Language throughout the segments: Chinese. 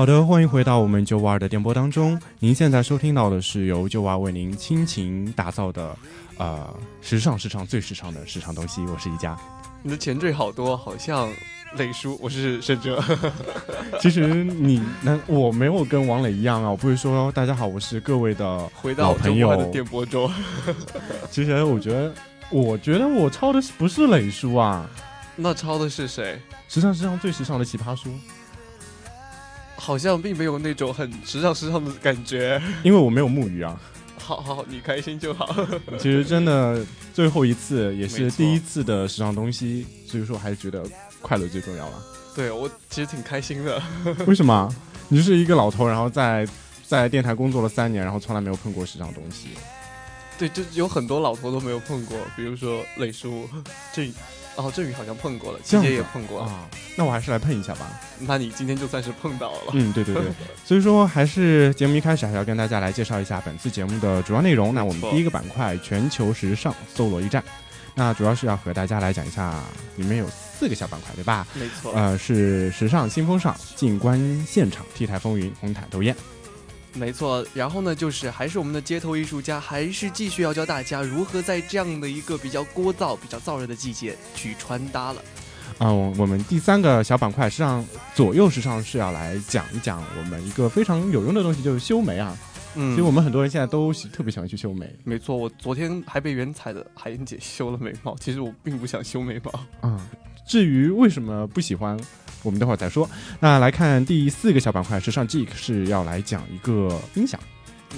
好的，欢迎回到我们九五二的电波当中。您现在收听到的是由九五二为您倾情打造的，呃，时尚时尚最时尚的时尚东西。我是一佳。你的前缀好多，好像磊叔。我是沈哲。其实你那我没有跟王磊一样啊，我不会说大家好，我是各位的回到朋友的电波中。其实我觉得，我觉得我抄的是不是磊叔啊，那抄的是谁？时尚时尚最时尚的奇葩说。好像并没有那种很时尚时尚的感觉，因为我没有木鱼啊。好好，你开心就好。其实真的最后一次也是第一次的时尚东西，所以说还是觉得快乐最重要了。对我其实挺开心的。为什么？你就是一个老头，然后在在电台工作了三年，然后从来没有碰过时尚东西。对，就有很多老头都没有碰过，比如说磊叔这。哦，振宇好像碰过了，姐姐也碰过啊。那我还是来碰一下吧。那你今天就算是碰到了。嗯，对对对。所以说，还是节目一开始还要跟大家来介绍一下本次节目的主要内容。那我们第一个板块——全球时尚搜罗驿站，那主要是要和大家来讲一下，里面有四个小板块，对吧？没错。呃，是时尚新风尚、静观现场、T 台风云、红毯斗艳。没错，然后呢，就是还是我们的街头艺术家，还是继续要教大家如何在这样的一个比较聒噪、比较燥热的季节去穿搭了。啊，我们第三个小板块实际上左右时尚是要来讲一讲我们一个非常有用的东西，就是修眉啊。嗯，其实我们很多人现在都特别喜欢去修眉。没错，我昨天还被原彩的海燕姐修了眉毛，其实我并不想修眉毛。啊，至于为什么不喜欢？我们等会儿再说。那来看第四个小板块，时尚 Geek 是要来讲一个音响。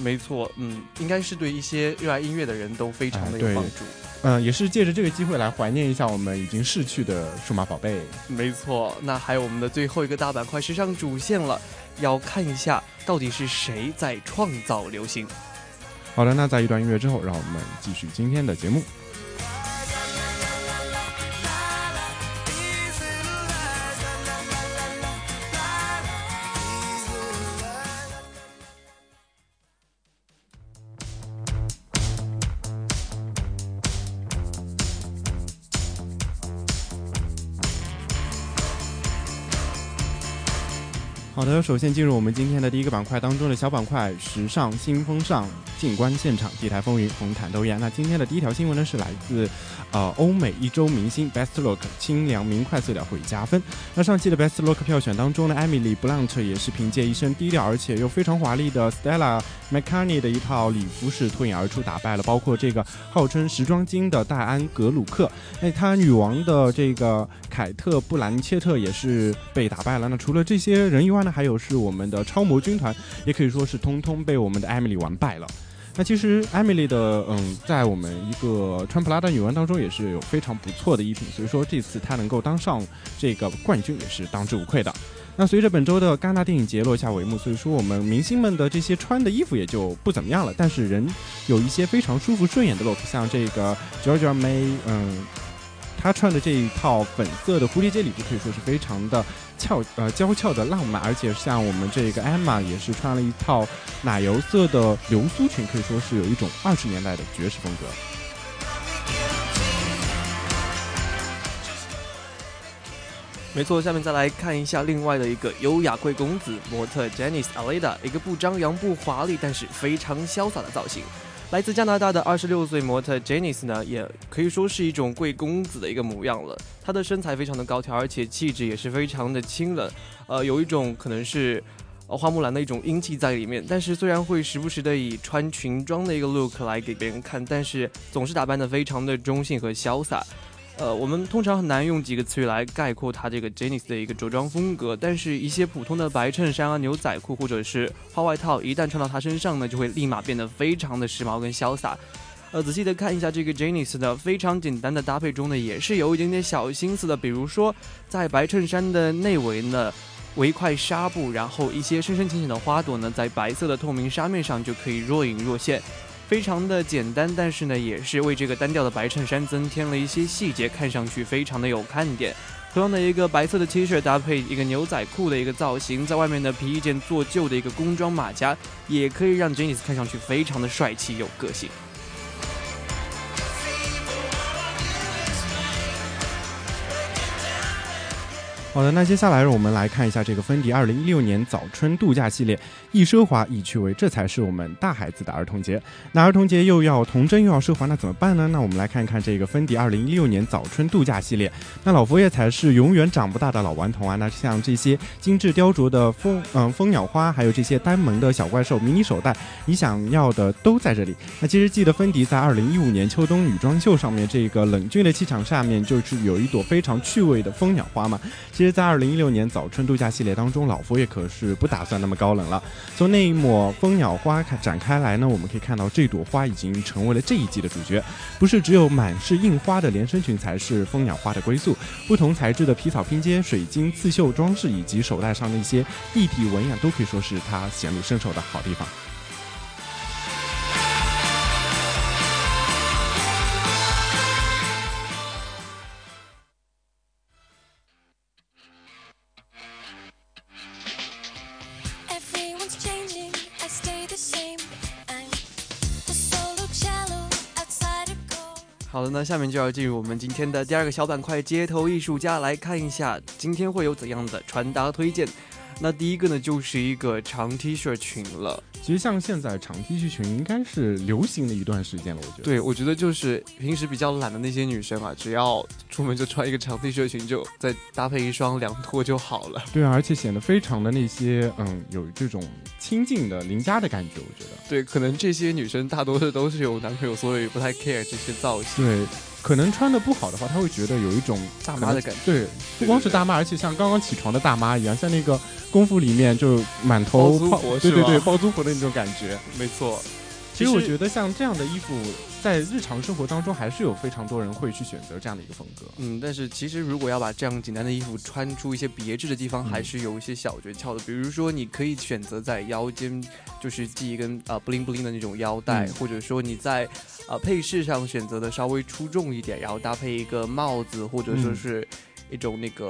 没错，嗯，应该是对一些热爱音乐的人都非常的有帮助。嗯，也是借着这个机会来怀念一下我们已经逝去的数码宝贝。没错，那还有我们的最后一个大板块，时尚主线了，要看一下到底是谁在创造流行。好的，那在一段音乐之后，让我们继续今天的节目。的，首先进入我们今天的第一个板块当中的小板块——时尚新风尚。静观现场，地台风云，红毯斗艳。那今天的第一条新闻呢，是来自，呃，欧美一周明星 Best Look，清凉明快色调会加分。那上期的 Best Look 票选当中呢，Emily Blunt 也是凭借一身低调而且又非常华丽的 Stella McCartney 的一套礼服是脱颖而出，打败了包括这个号称时装精的戴安格鲁克。那她女王的这个凯特布兰切特也是被打败了。那除了这些人以外呢，还还有是我们的超模军团，也可以说是通通被我们的 Emily 完败了。那其实艾米丽的，嗯，在我们一个穿普拉的女王当中也是有非常不错的衣品，所以说这次她能够当上这个冠军也是当之无愧的。那随着本周的戛纳电影节落下帷幕，所以说我们明星们的这些穿的衣服也就不怎么样了，但是人有一些非常舒服顺眼的 look，像这个 Georgia May，嗯。她穿的这一套粉色的蝴蝶结礼服可以说是非常的俏呃娇俏的浪漫，而且像我们这个 Emma 也是穿了一套奶油色的流苏裙，可以说是有一种二十年代的爵士风格。没错，下面再来看一下另外的一个优雅贵公子模特 Janice Alida，一个不张扬不华丽，但是非常潇洒的造型。来自加拿大的二十六岁模特 Jenice 呢，也可以说是一种贵公子的一个模样了。她的身材非常的高挑，而且气质也是非常的清冷，呃，有一种可能是呃花木兰的一种英气在里面。但是虽然会时不时的以穿裙装的一个 look 来给别人看，但是总是打扮的非常的中性和潇洒。呃，我们通常很难用几个词语来概括她这个 Janice 的一个着装风格，但是一些普通的白衬衫啊、牛仔裤或者是花外套，一旦穿到她身上呢，就会立马变得非常的时髦跟潇洒。呃，仔细的看一下这个 Janice 的非常简单的搭配中呢，也是有一点点小心思的。比如说，在白衬衫的内围呢，围一块纱布，然后一些深深浅浅的花朵呢，在白色的透明纱面上就可以若隐若现，非常的简单，但是呢，也是为这个单调的白衬衫增添了一些细节，看上去非常的有看点。同样的一个白色的 T 恤搭配一个牛仔裤的一个造型，在外面的皮衣件做旧的一个工装马甲，也可以让 Janice 看上去非常的帅气有个性。好的，那接下来让我们来看一下这个芬迪二零一六年早春度假系列，易奢华易趣味，这才是我们大孩子的儿童节。那儿童节又要童真又要奢华，那怎么办呢？那我们来看看这个芬迪二零一六年早春度假系列。那老佛爷才是永远长不大的老顽童啊！那像这些精致雕琢的蜂嗯蜂鸟花，还有这些呆萌的小怪兽、迷你手袋，你想要的都在这里。那其实记得芬迪在二零一五年秋冬女装秀上面，这个冷峻的气场下面，就是有一朵非常趣味的蜂鸟花嘛。其实，在二零一六年早春度假系列当中，老佛爷可是不打算那么高冷了。从那一抹蜂鸟花展开来呢，我们可以看到这朵花已经成为了这一季的主角。不是只有满是印花的连身裙才是蜂鸟花的归宿，不同材质的皮草拼接、水晶刺绣装饰以及手袋上的一些立体纹样，都可以说是它显露身手的好地方。那下面就要进入我们今天的第二个小板块——街头艺术家，来看一下今天会有怎样的穿搭推荐。那第一个呢，就是一个长 T 恤裙了。其实像现在长 T 恤裙应该是流行的一段时间了，我觉得。对，我觉得就是平时比较懒的那些女生啊，只要出门就穿一个长 T 恤裙，就再搭配一双凉拖就好了。对啊，而且显得非常的那些嗯，有这种亲近的邻家的感觉，我觉得。对，可能这些女生大多数都是有男朋友，所以不太 care 这些造型。对，可能穿的不好的话，他会觉得有一种大妈的感觉。对，不光是大妈，而且像刚刚起床的大妈一样，像那个功夫里面就满头泡包租婆对对对，包租婆的那种感觉。没错，其实我觉得像这样的衣服，在日常生活当中还是有非常多人会去选择这样的一个风格。嗯，但是其实如果要把这样简单的衣服穿出一些别致的地方，嗯还是有一些小诀窍的。比如说，你可以选择在腰间就是系一根呃 bling bling 的那种腰带，嗯或者说你在呃配饰上选择的稍微出众一点，然后搭配一个帽子，或者说嗯是一种那个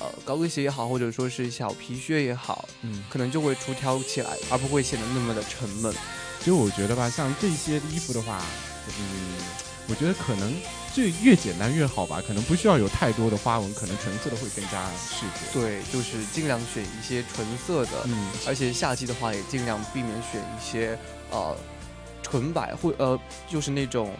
呃高跟鞋也好，或者说是小皮靴也好，嗯，可能就会出挑起来，而不会显得那么的沉闷。其实我觉得吧，像这些衣服的话，嗯，我觉得可能最越简单越好吧，可能不需要有太多的花纹，可能纯色的会更加适合。对，就是尽量选一些纯色的，嗯，而且夏季的话也尽量避免选一些呃纯白或呃就是那种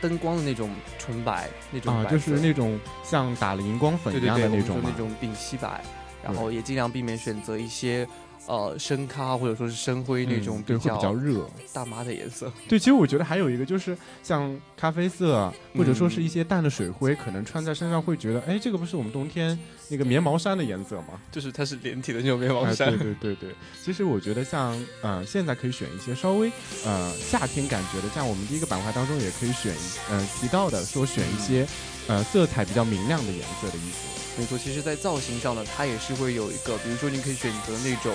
灯光的那种纯白那种啊，白就是那种像打了荧光粉一样的那种嘛那。种丙烯白，然后也尽量避免选择一些呃深咖或者说是深灰那种嗯对，会比较热。大妈的颜色。对，其实我觉得还有一个就是像咖啡色，或者说是嗯一些淡的水灰，可能穿在身上会觉得，哎，这个不是我们冬天那个棉毛衫的颜色嘛？就是它是连体的那种棉毛哎，衫，对对对对，其实我觉得像呃，现在可以选一些稍微呃夏天感觉的，像我们第一个板块当中也可以选呃提到的说选一些呃色彩比较明亮的颜色的衣服。没错，其实，在造型上呢，它也是会有一个，比如说，你可以选择那种，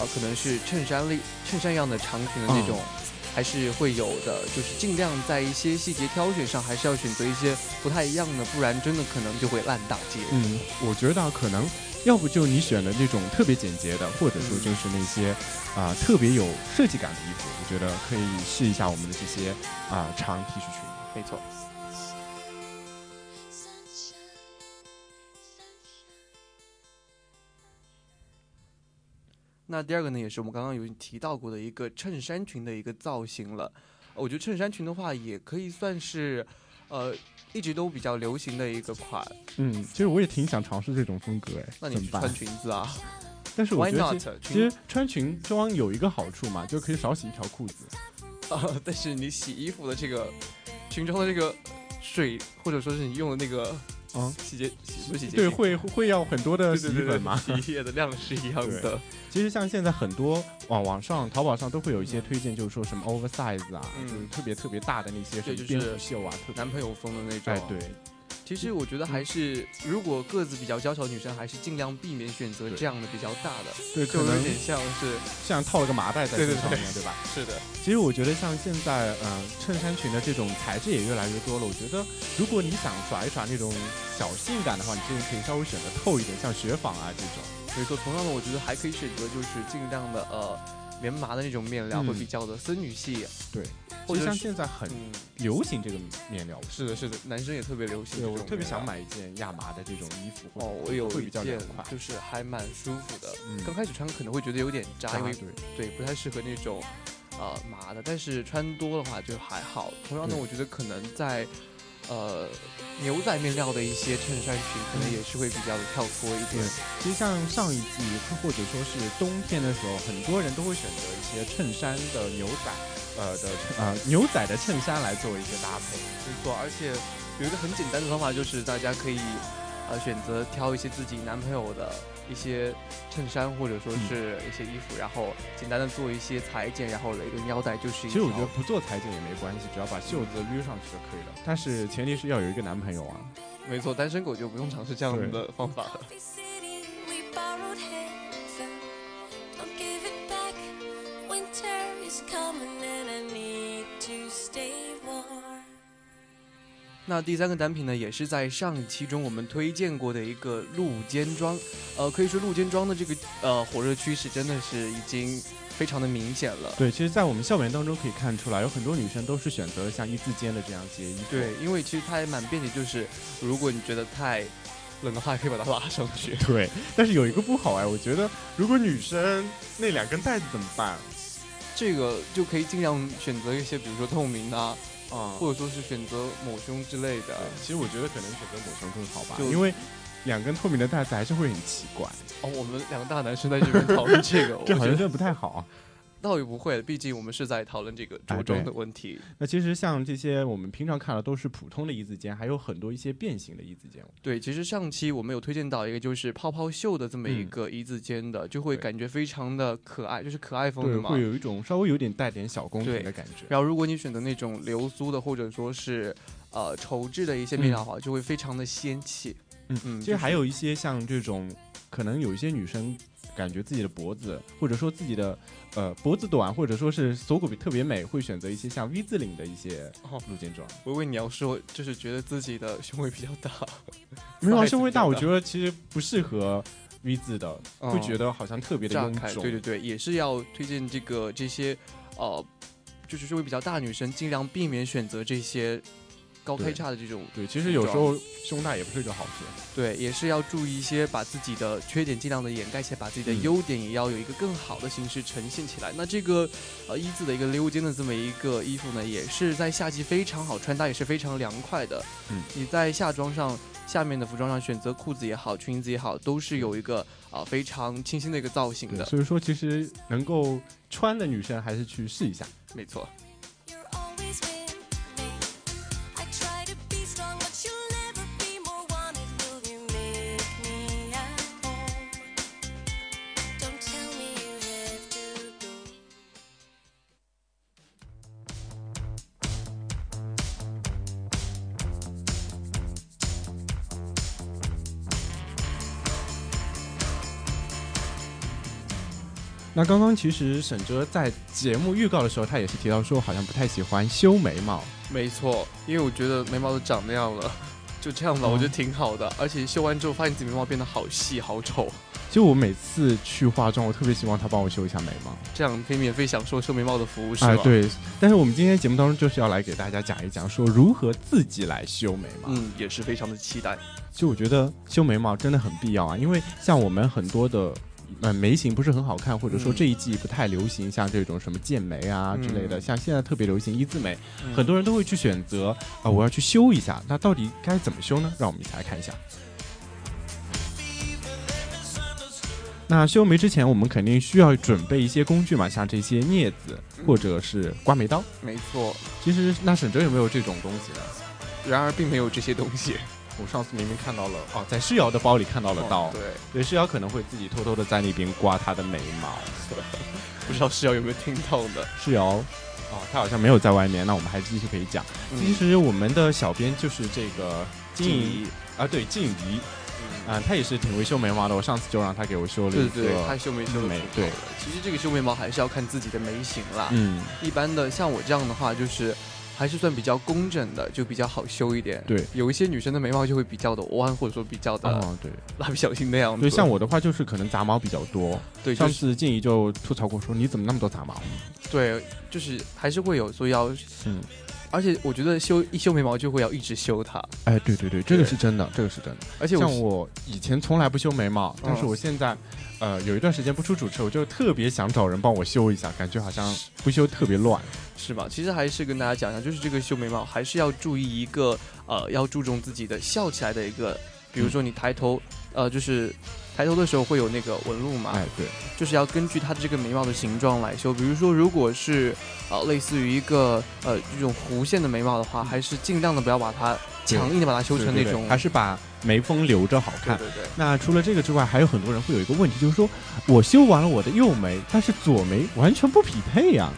呃，可能是衬衫类、衬衫样的长裙的那种，还是会有的。就是尽量在一些细节挑选上，还是要选择一些不太一样的，不然真的可能就会烂大街。嗯，我觉得可能要不就你选的那种特别简洁的，或者说嗯就是那些啊、特别有设计感的衣服，我觉得可以试一下我们的这些啊、长 T 恤裙。没错。那第二个呢，也是我们刚刚有提到过的一个衬衫裙的一个造型了。我觉得衬衫裙的话，也可以算是，呃，一直都比较流行的一个款。嗯，其实我也挺想尝试这种风格哎，那你穿？裙子啊 但是我觉得？其实其裙实穿裙装有一个好处嘛，就可以少洗一条裤子。啊，但是你洗衣服的这个裙装的这个水，或者说是你用的那个嗯，洗洁洗不是洗洁对，会会要很多的洗对对对对衣粉嘛。洗衣液的量是一样的。其实像现在很多网网上、淘宝上都会有一些推荐，就是说什么 oversize 啊，嗯就是特别特别大的那些什么蝙蝠袖啊，特别男朋友风的那种，哎对，其实我觉得还是，如果个子比较娇小的女生，还是尽量避免选择这样的比较大的，对，就有可能点像是，像套了个麻袋在身上面，对吧？是的，其实我觉得像现在，嗯、衬衫裙的这种材质也越来越多了。我觉得，如果你想耍一耍那种小性感的话，你这个可以稍微选择透一点，像雪纺啊这种。没错。同样的，我觉得还可以选择就是尽量的呃棉麻的那种面料，嗯会比较的森女系。对，或者像现在很嗯，流行这个面料，是的，是的，男生也特别流行。我特别想买一件亚麻的这种衣服。哦，我有会比较一件。就是还蛮舒服的。嗯刚开始穿可能会觉得有点扎，因为对，对不太适合那种呃麻的，但是穿多的话就还好。同样呢，我觉得可能在呃牛仔面料的一些衬衫裙，可能也是会比较的跳脱一点。其实像上一季或者说是冬天的时候，很多人都会选择一些衬衫的牛仔，呃的 呃牛仔的衬衫来作为一个搭配。没错，而且有一个很简单的方法，就是大家可以呃选择挑一些自己男朋友的一些衬衫或者说是一些衣服，然后简单的做一些裁剪，然后一个腰带，就是一其实我觉得不做裁剪也没关系，只要把袖子捋上去就可以了。但是前提是要有一个男朋友啊。没错，单身狗就不用尝试这样的方法了。Coffee City, 那第三个单品呢，也是在上一期中我们推荐过的一个露肩装，呃，可以说露肩装的这个呃火热趋势真的是已经非常的明显了。对，其实，在我们校园当中可以看出来，有很多女生都是选择了像一字肩的这样结衣服。对，因为其实它也蛮便捷，就是如果你觉得太冷的话，可以把它拉上去。对，但是有一个不好哎，我觉得如果女生那两根带子怎么办？这个就可以尽量选择一些，比如说透明啊，啊、或者说是选择抹胸之类的。，其实我觉得可能选择抹胸更好吧，就因为两根透明的带子还是会很奇怪，哦，我们两个大男生在这边讨论这个，我觉得这好像真的不太好啊。倒也不会，毕竟我们是在讨论这个哎着装的问题。那其实像这些我们平常看的都是普通的一字肩，还有很多一些变形的一字肩。对，其实上期我们有推荐到一个就是泡泡袖的这么一嗯个一字肩的，就会感觉非常的可爱，就是可爱风，的嘛会。有一种稍微有点带点小宫廷的感觉。然后如果你选择那种流苏的或者说是呃绸质的一些面料的话，就会非常的仙气。嗯嗯其实还有一些像这种，可能有一些女生感觉自己的脖子，或者说自己的呃脖子短，或者说是锁骨比特别美，会选择一些像 V 字领的一些哦露肩装。我以为你要说就是觉得自己的胸围比较大，没有啊，胸围大，我觉得其实不适合 V 字的，会觉得得好像特别的。臃肿。对对对，也是要推荐这个这些呃，就是胸围比较大的女生，尽量避免选择这些高开对叉的这种对，其实有时候胸大也不是一个好事。对，也是要注意一些，把自己的缺点尽量的掩盖起来，把自己的嗯优点也要有一个更好的形式呈现起来。那这个呃一字的一个溜肩的这么一个衣服呢，也是在夏季非常好穿搭，也是非常凉快的。嗯，你在夏装上。下面的服装上选择裤子也好，裙子也好，都是有一个啊、非常清新的一个造型，的。所以说其实能够穿的女生还是去试一下。没错。那刚刚其实沈哲在节目预告的时候，他也是提到说，好像不太喜欢修眉毛。没错，因为我觉得眉毛都长那样了，就这样吧，嗯我觉得挺好的。而且修完之后，发现自己眉毛变得好细好丑，其实我每次去化妆，我特别希望他帮我修一下眉毛。这样可以免费享受修眉毛的服务，是吗？哎，，对。但是我们今天节目当中就是要来给大家讲一讲，说如何自己来修眉毛。嗯，也是非常的期待。其实我觉得修眉毛真的很必要啊，因为像我们很多的。呃，眉形不是很好看，或者说嗯这一季不太流行，像这种什么剑眉啊之类的，嗯像现在特别流行一字眉，嗯很多人都会去选择啊、我要去修一下。那到底该怎么修呢？让我们一起来看一下。那修眉之前，我们肯定需要准备一些工具嘛，像这些镊子或者是刮眉刀。没错。其实，那沈哲有没有这种东西呢？然而并没有这些东西。我上次明明看到了，哦，在诗瑶的包里看到了刀，哦对，对，世瑶可能会自己偷偷的在那边刮她的眉毛。不知道诗瑶有没有听到的？诗瑶，哦，他好像没有在外面，那我们还继续可以讲。其嗯实我们的小编就是这个静怡怡，啊，对，静怡，嗯啊，她也是挺会修眉毛的。我上次就让她给我修了一个，对对对，他修眉修的眉对，其实这个修眉毛还是要看自己的眉形啦。嗯，一般的像我这样的话，就是还是算比较工整的，就比较好修一点。对，有一些女生的眉毛就会比较的弯，或者说比较的啊，对，蜡笔小新那样子。对，像我的话就是可能杂毛比较多。对，就上次静怡就吐槽过说你怎么那么多杂毛？对，就是还是会有，所以要，嗯，而且我觉得修一修眉毛就会要一直修它，哎，对对对，这个是真的，这个是真的。而且像我我以前从来不修眉毛，但是嗯我现在，呃，有一段时间不出主持，我就特别想找人帮我修一下，感觉好像不修特别乱。是吧？其实还是跟大家讲一下，就是这个修眉毛还是要注意一个呃，要注重自己的笑起来的一个，比如说你抬头，呃，就是抬头的时候会有那个纹路嘛，哎，对，就是要根据它的这个眉毛的形状来修。比如说，如果是呃类似于一个呃这种弧线的眉毛的话，还是尽量的不要把它强硬的把它修成对对对那种，还是把眉峰留着好看。对对对。那除了这个之外，还有很多人会有一个问题，就是说我修完了我的右眉，但是左眉完全不匹配呀、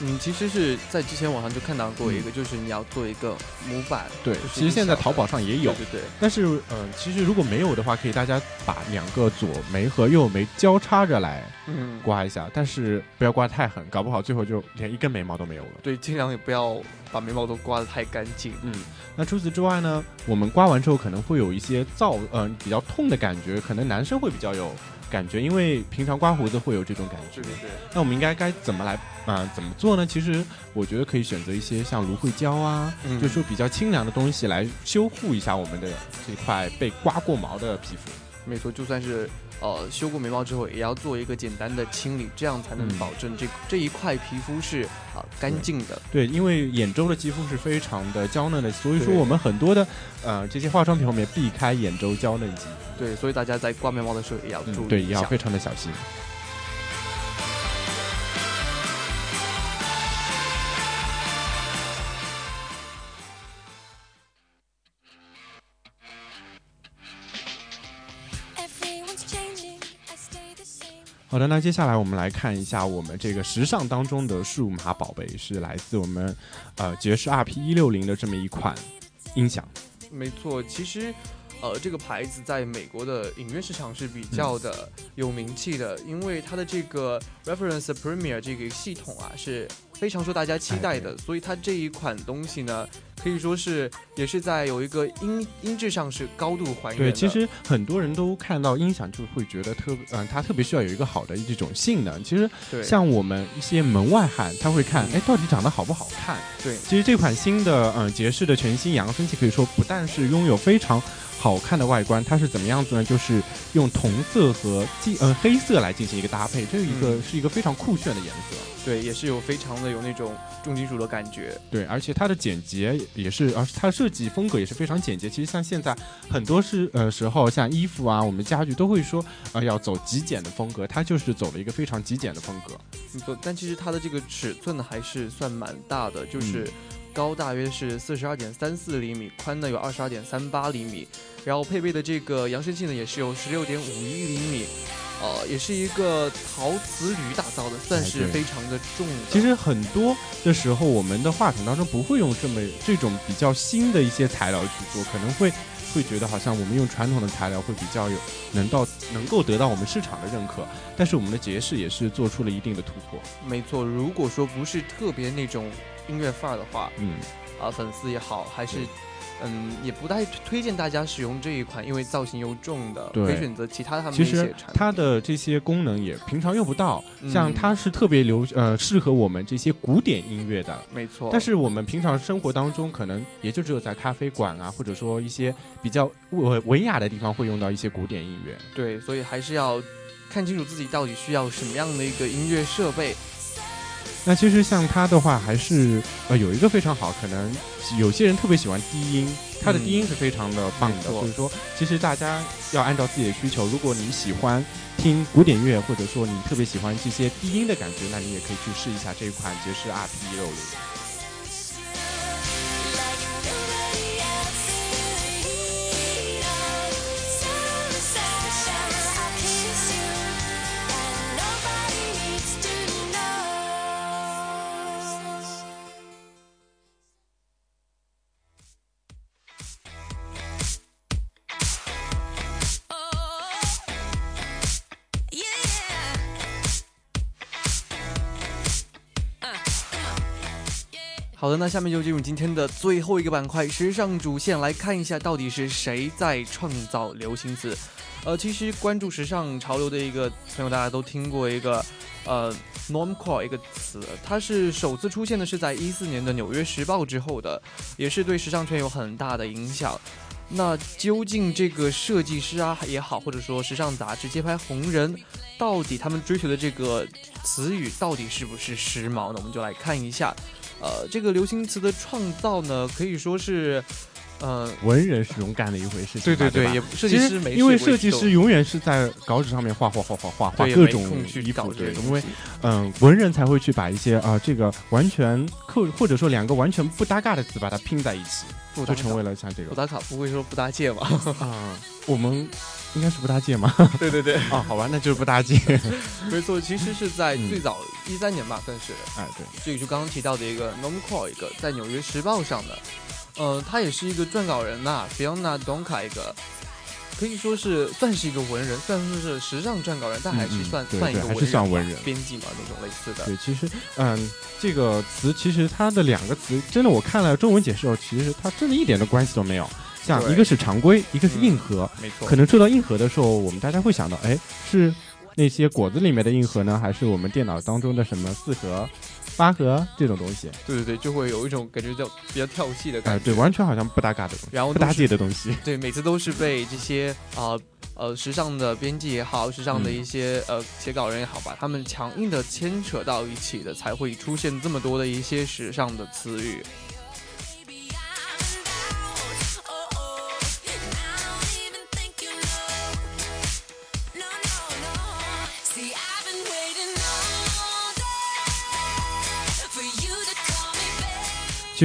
嗯，其实是在之前网上就看到过一个，就是你要做一个模板。对，其实现在淘宝上也有，对对对，但是呃，其实如果没有的话，可以大家把两个左眉和右眉交叉着来嗯，刮一下，但是不要刮太狠，搞不好最后就连一根眉毛都没有了。对，尽量也不要把眉毛都刮得太干净。嗯，那除此之外呢，我们刮完之后可能会有一些燥，嗯、比较痛的感觉，可能男生会比较有感觉，因为平常刮胡子会有这种感觉。对对对，那我们应该该怎么来啊、怎么做呢？其实我觉得可以选择一些像芦荟胶啊，嗯就是说比较清凉的东西来修护一下我们的这块被刮过毛的皮肤。没错，就算是呃修过眉毛之后，也要做一个简单的清理，这样才能嗯保证这、这一块皮肤是啊、干净的。对，因为眼周的肌肤是非常的娇嫩的，所以说我们很多的呃这些化妆品后面避开眼周娇嫩肌。对，所以大家在刮眉毛的时候也要注意嗯，对，也要非常的小心。好的，那接下来我们来看一下我们这个时尚当中的数码宝贝，是来自我们呃爵士 RP 一六零的这么一款音响。没错，其实。呃，这个牌子在美国的影院市场是比较的有名气的，因为它的这个 Reference Premier 这个系统啊是非常受大家期待的，所以它这一款东西呢，可以说是也是在有一个音音质上是高度还原的。对，其实很多人都看到音响就会觉得特嗯、它特别需要有一个好的这种性能。其实像我们一些门外汉，他会看，嗯哎，到底长得好不好看？对其实这款新的嗯杰士的全新扬声器，可以说不但是拥有非常好看的外观，它是怎么样子呢？就是用铜色和金呃黑色来进行一个搭配，这一个、嗯是一个非常酷炫的颜色。对，也是有非常的有那种重金属的感觉。对，而且它的简洁也是，而它的设计风格也是非常简洁。其实像现在很多是呃时候，像衣服啊，我们家具都会说呃要走极简的风格，它就是走了一个非常极简的风格。没错，但其实它的这个尺寸呢还是算蛮大的，就是高大约是四十二点三四厘米，宽呢有二十二点三八厘米，然后配备的这个扬声器呢也是有十六点五一厘米，呃，也是一个陶瓷铝打造的，算是非常的重的。其实很多的时候，我们的话筒当中不会用这么这种比较新的一些材料去做，可能会会觉得好像我们用传统的材料会比较有能到能够得到我们市场的认可。但是我们的杰士也是做出了一定的突破。没错，如果说不是特别那种音乐范儿的话，嗯，啊、粉丝也好，还是。嗯，也不太推荐大家使用这一款，因为造型又重的，对可以选择其他他们的其实。它的这些功能也平常用不到，嗯像它是特别流呃适合我们这些古典音乐的。没错，但是我们平常生活当中，可能也就只有在咖啡馆啊，或者说一些比较文文雅的地方会用到一些古典音乐。对，所以还是要看清楚自己到底需要什么样的一个音乐设备。那其实像它的话，还是呃有一个非常好，可能有些人特别喜欢低音，它的低音是非常的棒的。所以说，其实大家要按照自己的需求，如果你喜欢听古典乐，或者说你特别喜欢这些低音的感觉，那你也可以去试一下这一款爵士 RP 一六零。好的，那下面就进入今天的最后一个板块——时尚主线，来看一下到底是谁在创造流行词。呃，其实关注时尚潮流的一个朋友，大家都听过一个呃 normcore 一个词，它是首次出现的是在一四年的《纽约时报》之后的，也是对时尚圈有很大的影响。那究竟这个设计师啊也好，或者说时尚杂志街拍红人，到底他们追求的这个词语到底是不是时髦呢？我们就来看一下。呃，这个流行词的创造呢，可以说是，呃，文人是勇敢的一回事情吧，对对对，也设其实计师没因为设计师永远是在稿纸上面画画画画画画各种去衣服，对因为嗯，文人才会去把一些啊、这个完全扣或者说两个完全不搭嘎的词把它拼在一起，不就成为了像这个不打卡，不会说不搭界吧？啊、我们应该是不搭界吗？对对对，啊，好吧，那就是不搭界。没错，其实是在嗯最早一三年吧，算是哎，对，这个就刚刚提到的一个 Normcore 一个在《纽约时报》上的，呃，他也是一个撰稿人呐、Fiona Donka 一个，可以说是算是一个文人，虽然说是时尚撰稿人，但还是算、算一个文人编辑嘛那种类似的。对，其实，嗯，这个词其实它的两个词，真的我看了中文解释后，其实它真的一点的关系都没有。像一个是常规，一个是硬嗯核。没错，可能说到硬核的时候，我们大家会想到，哎，是那些果子里面的硬核呢，还是我们电脑当中的什么四核、八核这种东西？对对对，就会有一种感觉叫比较跳戏的哎、感觉。对，完全好像不搭嘎的然后都是界的东西。对，每次都是被这些啊呃时尚的编辑也好，时尚的嗯一些、呃写稿人也好吧，他们强硬的牵扯到一起的，才会出现这么多的一些时尚的词语。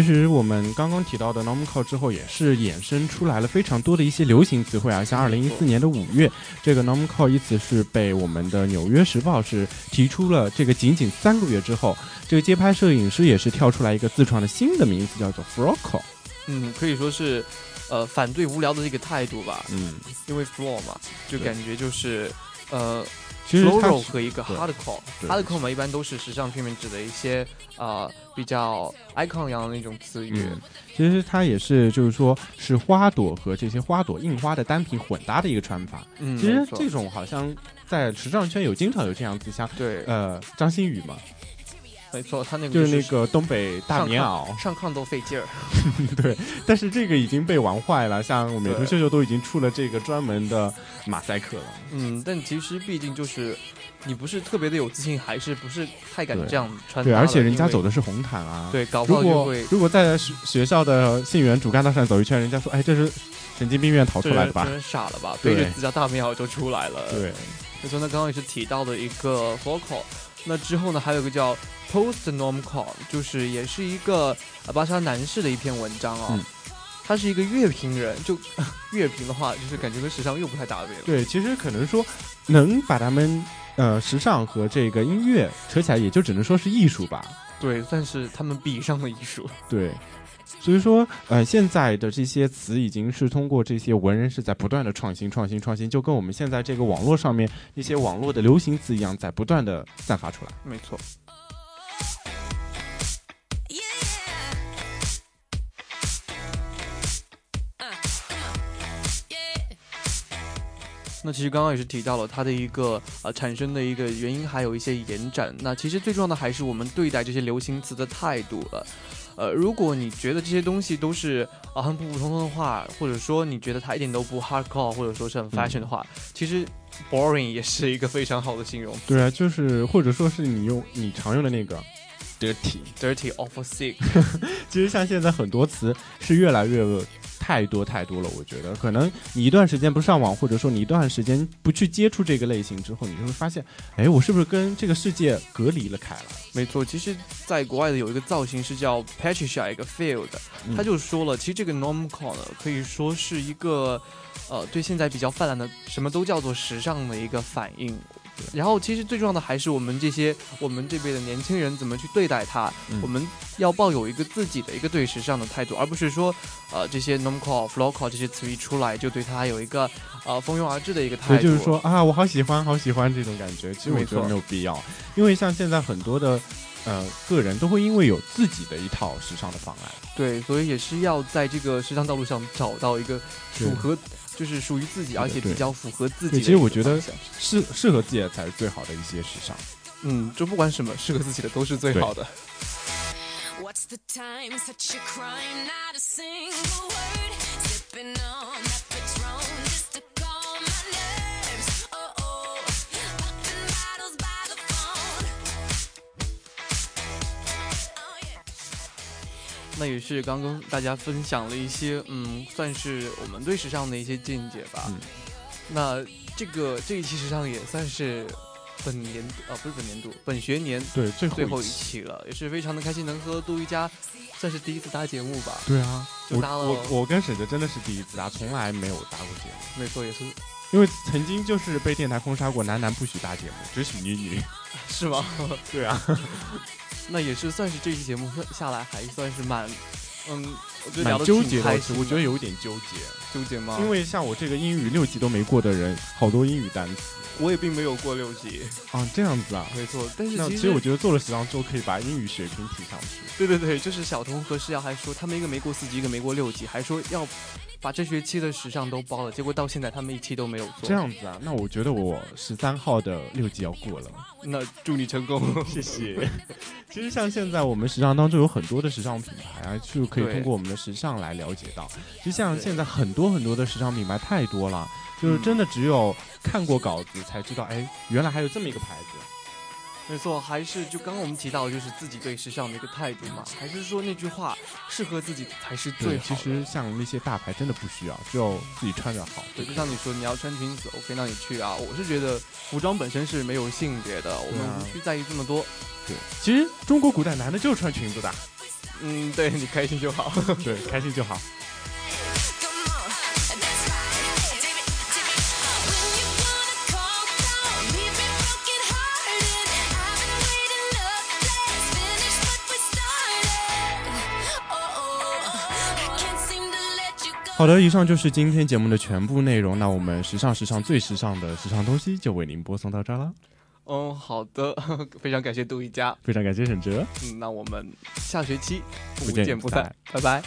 其实我们刚刚提到的 normcore 之后，也是衍生出来了非常多的一些流行词汇啊，像二零一四年的五月，这个 normcore 一词是被我们的《纽约时报》是提出了，这个仅仅三个月之后，这个街拍摄影师也是跳出来一个自创的新的名字，叫做 froco。嗯，可以说是呃反对无聊的这个态度吧，嗯，因为 floor 嘛，就感觉就是呃其实它 floral 是和一个 hardcore，hardcore 嘛，一般都是时尚片面指的一些啊、呃比较 icon 一样的那种词语。嗯，其实它也是就是说是花朵和这些花朵印花的单品混搭的一个穿法。嗯，其实这种好像在时尚圈有经常有这样子，像对，呃张馨予嘛，没错，他那个就是是那个东北大棉袄。上炕都费劲儿。对但是这个已经被玩坏了，像美图对秀秀都已经出了这个专门的马赛克了。嗯，但其实毕竟就是你不是特别的有自信，还是不是太敢这样穿搭对，而且人家走的是红毯啊。，对，搞不好就会如果在学学校的信源主干道上走一圈，人家说，哎，这是神经病院逃出来的吧傻了吧？背着自家大棉袄就出来了。对，就说，那刚刚也是提到的一个 vocal，那之后呢，还有一个叫 post normcore，就是也是一个呃巴沙男士的一篇文章哦。嗯他是一个乐评人，就 乐评的话，就是感觉跟时尚又不太搭边了。对，其实可能说能把他们呃时尚和这个音乐扯起来，也就只能说是艺术吧。对，算是他们比上的艺术。对，所以说呃现在的这些词已经是通过这些文人是在不断的创新、创新、创新，就跟我们现在这个网络上面一些网络的流行词一样，在不断的散发出来。没错。那其实刚刚也是提到了它的一个呃产生的一个原因，还有一些延展。那其实最重要的还是我们对待这些流行词的态度了。呃，如果你觉得这些东西都是啊、很普普通通的话，或者说你觉得它一点都不 hardcore，或者说是很 fashion 的话，其实 boring 也是一个非常好的形容。对啊，就是或者说是你用你常用的那个 dirty。dirty awful sick，其实像现在很多词是越来越太多太多了，我觉得可能你一段时间不上网，或者说你一段时间不去接触这个类型之后，你就会发现，哎，我是不是跟这个世界隔离了开了？没错。其实，在国外的有一个造型师叫 Patricia 一个 Field，嗯他就说了，其实这个 normcore 呢，可以说是一个呃对现在比较泛滥的什么都叫做时尚的一个反应。然后，其实最重要的还是我们这些我们这边的年轻人怎么去对待它。嗯我们要抱有一个自己的一个对时尚的态度，而不是说呃这些 normcore、flowcore 这些词一出来就对它有一个呃蜂拥而至的一个态度。所以就是说啊，我好喜欢，好喜欢这种感觉。其实我觉得没有必要，因为像现在很多的呃个人都会因为有自己的一套时尚的方案。对，所以也是要在这个时尚道路上找到一个符合，就是属于自己，而且比较符合自己的。其实我觉得，适适合自己的才是最好的一些时尚。嗯，就不管什么适合自己的都是最好的。What's the time? Such a crime, not a single word. Sipping on that 那也是刚刚大家分享了一些，嗯，算是我们对时尚的一些见解吧。嗯那这个这一期时尚也算是本年度啊，不是本年度，本学年对，最后最后一一期。了，也是非常的开心，能和杜一佳算是第一次搭节目吧。对啊，我就搭了我我跟沈哲真的是第一次搭，从来没有搭过节目。没错，也是因为曾经就是被电台封杀过，男男不许搭节目，只许女女。是吗？对啊，那也是算是这期节目下来还算是蛮，嗯，我觉得聊蛮纠结的，我觉得有一点纠结。纠结吗？因为像我这个英语六级都没过的人，好多英语单词我也并没有过六级，啊，这样子啊。没错。但是其实我觉得做了十张之后，可以把英语水平提上去。对对对，就是小童和诗瑶还说他们一个没过四级，一个没过六级，还说要把这学期的时尚都包了，结果到现在他们一期都没有做。这，样子啊，那我觉得我十三号的六级要过了。那祝你成功，谢谢。其实像现在我们时尚当中有很多的时尚品牌啊，就可以通过我们的时尚来了解到。其实像现在很多很多的时尚品牌太多了，就是嗯真的只有看过稿子才知道，哎，原来还有这么一个牌子。没错，还是就刚刚我们提到，就是自己对时尚的一个态度嘛，还是说那句话，适合自己才是最，好的。其实像那些大牌真的不需要，只有自己穿着好。对，就像你说，你要穿裙子，OK，那你去啊。我是觉得服装本身是没有性别的，我们无需在意这么多。对，其实中国古代男的就是穿裙子的，嗯，对你开心就好。对，开心就好。好的，以上就是今天节目的全部内容。那我们时尚时尚最时尚的时尚东西就为您播送到这儿了。嗯，好的，非常感谢杜一佳。非常感谢沈哲，嗯，那我们下学期不见不散，拜拜。